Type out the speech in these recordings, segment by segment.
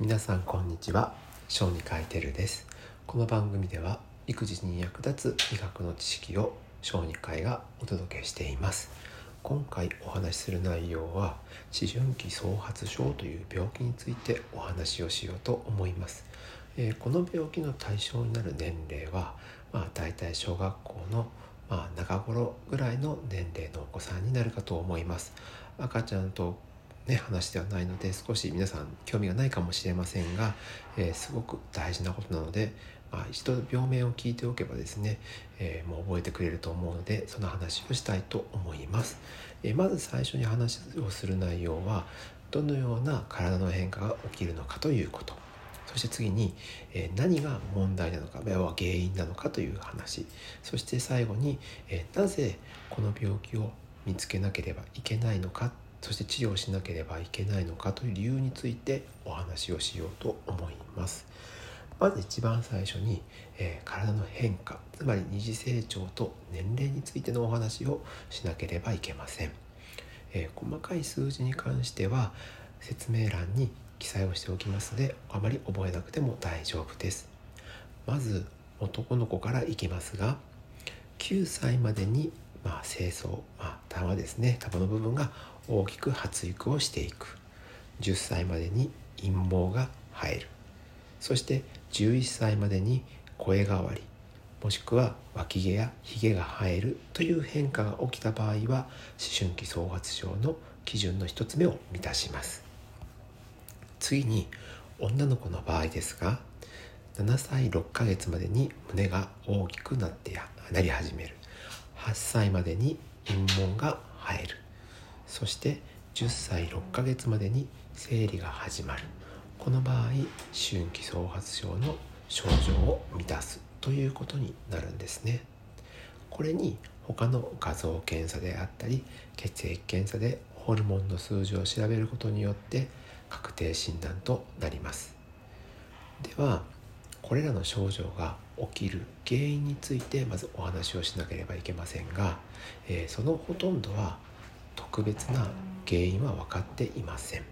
皆さんこんにちは。小児科医テルです。この番組では育児に役立つ医学の知識を小児科医がお届けしています。今回お話しする内容は思春期創発症という病気についてお話をしようと思います、えー、この病気の対象になる年齢はまあ大体小学校のまあ、中頃ぐらいの年齢のお子さんになるかと思います。赤ちゃんとね、話ではないので少し皆さん興味がないかもしれませんが、えー、すごく大事なことなので、まあ、一度病名を聞いておけばですね、えー、もう覚えてくれると思うのでその話をしたいと思います、えー、まず最初に話をする内容はどのような体の変化が起きるのかということ。そして次に、え何が問題なのか要は原因なのかという話。そして最後に、えなぜこの病気を見つけなければいけないのかそして治療しなければいけないのかという理由についてお話をしようと思います。まず一番最初に、えー、体の変化つまり二次成長と年齢についてのお話をしなければいけません、えー、細かい数字に関しては説明欄に記載をしておきますのであまり覚えなくても大丈夫です。まず男の子からいきますが9歳までにまあ、清掃、まあ、玉ですね。玉の部分が大きく発育をしていく。10歳までに陰毛が生える。そして11歳までに声変わり。もしくは脇毛やひげが生えるという変化が起きた場合は思春期創発症の基準の1つ目を満たします。次に女の子の場合ですが7歳6ヶ月までに胸が大きくなってなり始める。8歳までに陰紋が生える。そして10歳6ヶ月までに生理が始まる。この場合春期創発症の症状を満たすということになるんですね。これに他の画像検査であったり血液検査でホルモンの数字を調べることによって確定診断となります。ではこれらの症状が起きる原因についてまずお話をしなければいけませんが、えー、そのほとんどは特別な原因は分かっていません。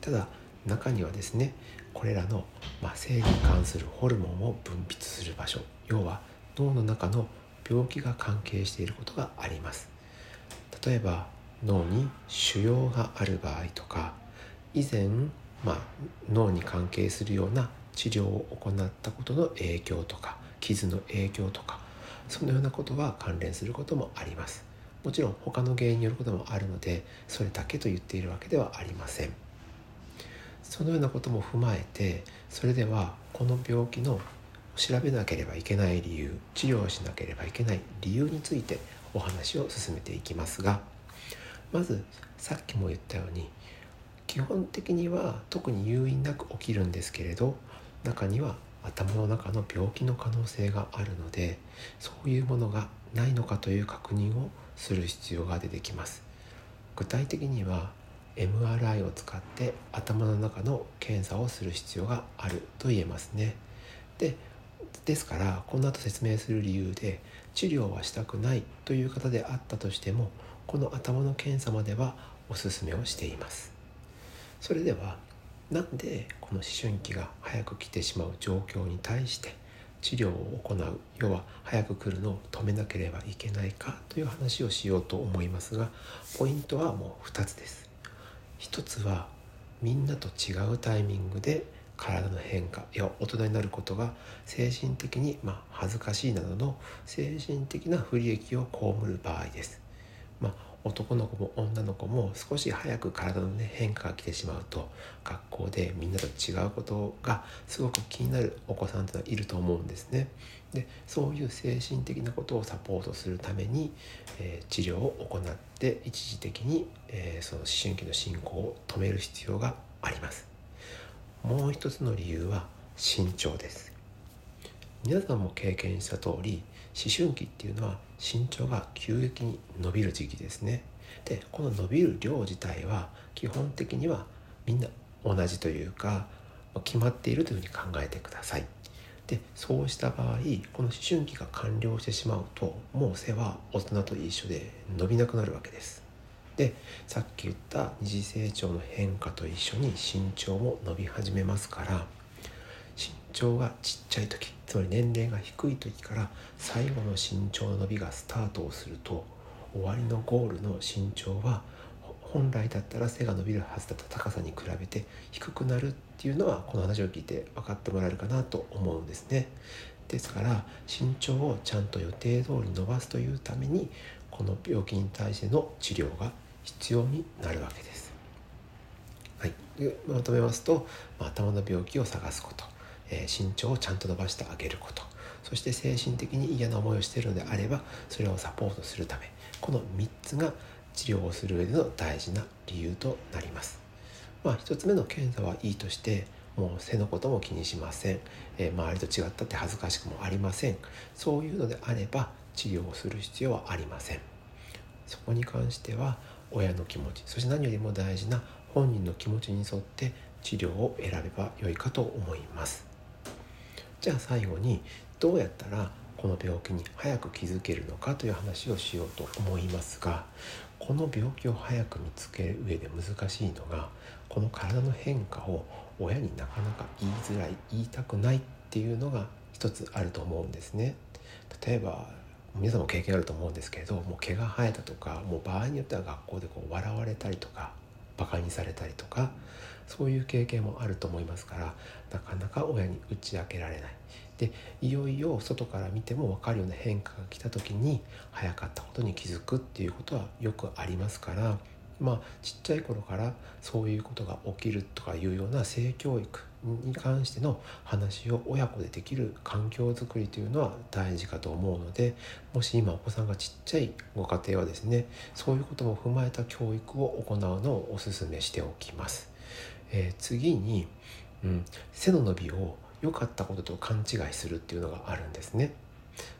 ただ中にはですねこれらの、まあ、生理に関するホルモンを分泌する場所要は脳の中の病気が関係していることがあります。例えば脳に腫瘍がある場合とか以前、まあ、脳に関係するような治療を行ったことの影響とか傷の影響とかそのようなことは関連することもあります。もちろん他の原因によることもあるのでそれだけと言っているわけではありません。そのようなことも踏まえてそれではこの病気の調べなければいけない理由治療しなければいけない理由についてお話を進めていきますがまずさっきも言ったように基本的には特に誘因なく起きるんですけれど中には頭の中の病気の可能性があるのでそういうものがないのかという確認をする必要が出てきます。具体的には MRI を使って頭の中の検査をする必要があると言えますね。でですからこの後説明する理由で治療はしたくないという方であったとしてもこの頭の検査まではおすすめをしています。それではなんでこの思春期が早く来てしまう状況に対して治療を行う要は早く来るのを止めなければいけないかという話をしようと思いますがポイントはもう2つです1つはみんなと違うタイミングで体の変化や大人になることが精神的にまあ恥ずかしいなどの精神的な不利益を被る場合です。まあ、男の子も女の子も少し早く体の、ね、変化が来てしまうと学校でみんなと違うことがすごく気になるお子さんというのはいると思うんですね。でそういう精神的なことをサポートするために、えー、治療を行って一時的に、えー、その思春期の進行を止める必要があります。もう一つの理由は身長です。皆さんも経験した通り思春期っていうのは身長が急激に伸びる時期ですね。でこの伸びる量自体は基本的にはみんな同じというか決まっているというふうに考えてください。でそうした場合この思春期が完了してしまうともう背は大人と一緒で伸びなくなるわけです。でさっき言った二次成長の変化と一緒に身長も伸び始めますから長がちっちゃい時つまり年齢が低い時から最後の身長の伸びがスタートをすると終わりのゴールの身長は本来だったら背が伸びるはずだった高さに比べて低くなるっていうのはこの話を聞いて分かってもらえるかなと思うんですね。ですから身長をちゃんと予定通り伸ばすというためにこの病気に対しての治療が必要になるわけです。はい、でまとめますと、ま、頭の病気を探すこと、え、身長をちゃんと伸ばしてあげること。そして精神的に嫌な思いをしているのであればそれをサポートするため。この3つが治療をする上での大事な理由となります。まあ、1つ目の検査はいいとしてもう背のことも気にしません、えー、周りと違ったって恥ずかしくもありません。そういうのであれば治療をする必要はありません。そこに関しては親の気持ちそして何よりも大事な本人の気持ちに沿って治療を選べば良いかと思います。じゃあ最後にどうやったらこの病気に早く気づけるのかという話をしようと思いますがこの病気を早く見つける上で難しいのがこの体の変化を親になかなか言いづらい言いたくないっていうのが一つあると思うんですね。例えば皆さんも経験あると思うんですけれどもう毛が生えたとかもう場合によっては学校でこう笑われたりとかバカにされたりとかそういう経験もあると思いますからなかなか親に打ち明けられない。でいよいよ外から見ても分かるような変化が来た時に早かったことに気づくっていうことはよくありますからまあちっちゃい頃からそういうことが起きるとかいうような性教育に関しての話を親子でできる環境づくりというのは大事かと思うのでもし今お子さんがちっちゃいご家庭はですねそういうことも踏まえた教育を行うのをお勧めしておきます。えー、次に、うん、背の伸びを良かったことと勘違いするっていうのがあるんですね。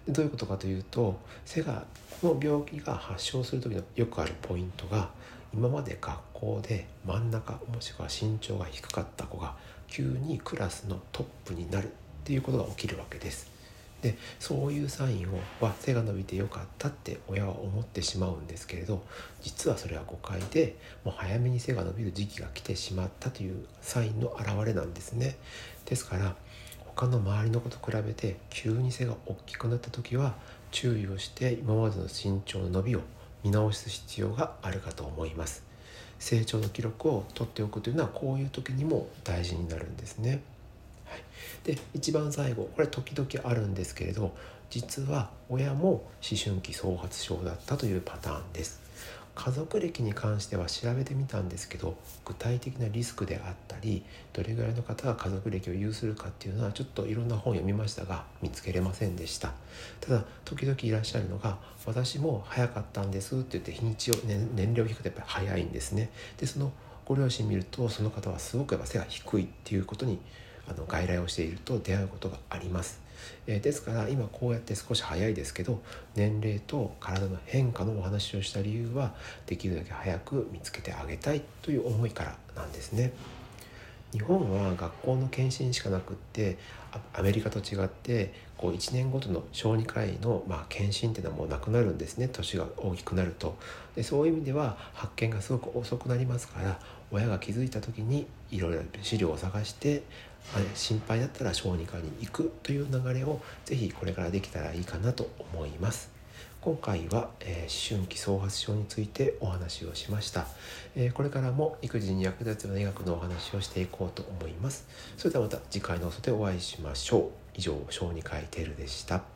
どういうことかというと背がこの病気が発症する時のよくあるポイントが今まで学校で真ん中もしくは身長が低かった子が急にクラスのトップになるっていうことが起きるわけです。でそういうサインをは背が伸びてよかったって親は思ってしまうんですけれど実はそれは誤解でもう早めに背が伸びる時期が来てしまったというサインの表れなんですね。ですから他の周りの子と比べて急に背が大きくなった時は注意をして今までの身長の伸びを見直す必要があるかと思います成長の記録を取っておくというのはこういう時にも大事になるんですね、はい、で一番最後これ時々あるんですけれど実は親も思春期創発症だったというパターンです。家族歴に関しては調べてみたんですけど具体的なリスクであったりどれぐらいの方が家族歴を有するかっていうのはちょっといろんな本読みましたが見つけれませんでした。ただ時々いらっしゃるのが私も早かったんですって言って日にちを、ね、年齢を引くとやっぱり早いんですね。でそのご両親見るとその方はすごくやっぱ背が低いっていうことにあの外来をしていると出会うことがあります。えー、ですから今こうやって少し早いですけど年齢と体の変化のお話をした理由はできるだけ早く見つけてあげたいという思いからなんですね。日本は学校の検診しかなくってアメリカと違ってこう1年ごとの小児科医のまあ検診っていうのはもうなくなるんですね。年が大きくなると。でそういう意味では発見がすごく遅くなりますから親が気づいた時にいろいろ資料を探して心配だったら小児科に行くという流れをぜひこれからできたらいいかなと思います。今回は、えー、思春期創発症についてお話をしました、えー、これからも育児に役立つような医学のお話をしていこうと思います。それではまた次回の放送でお会いしましょう。以上小児科医テルでした。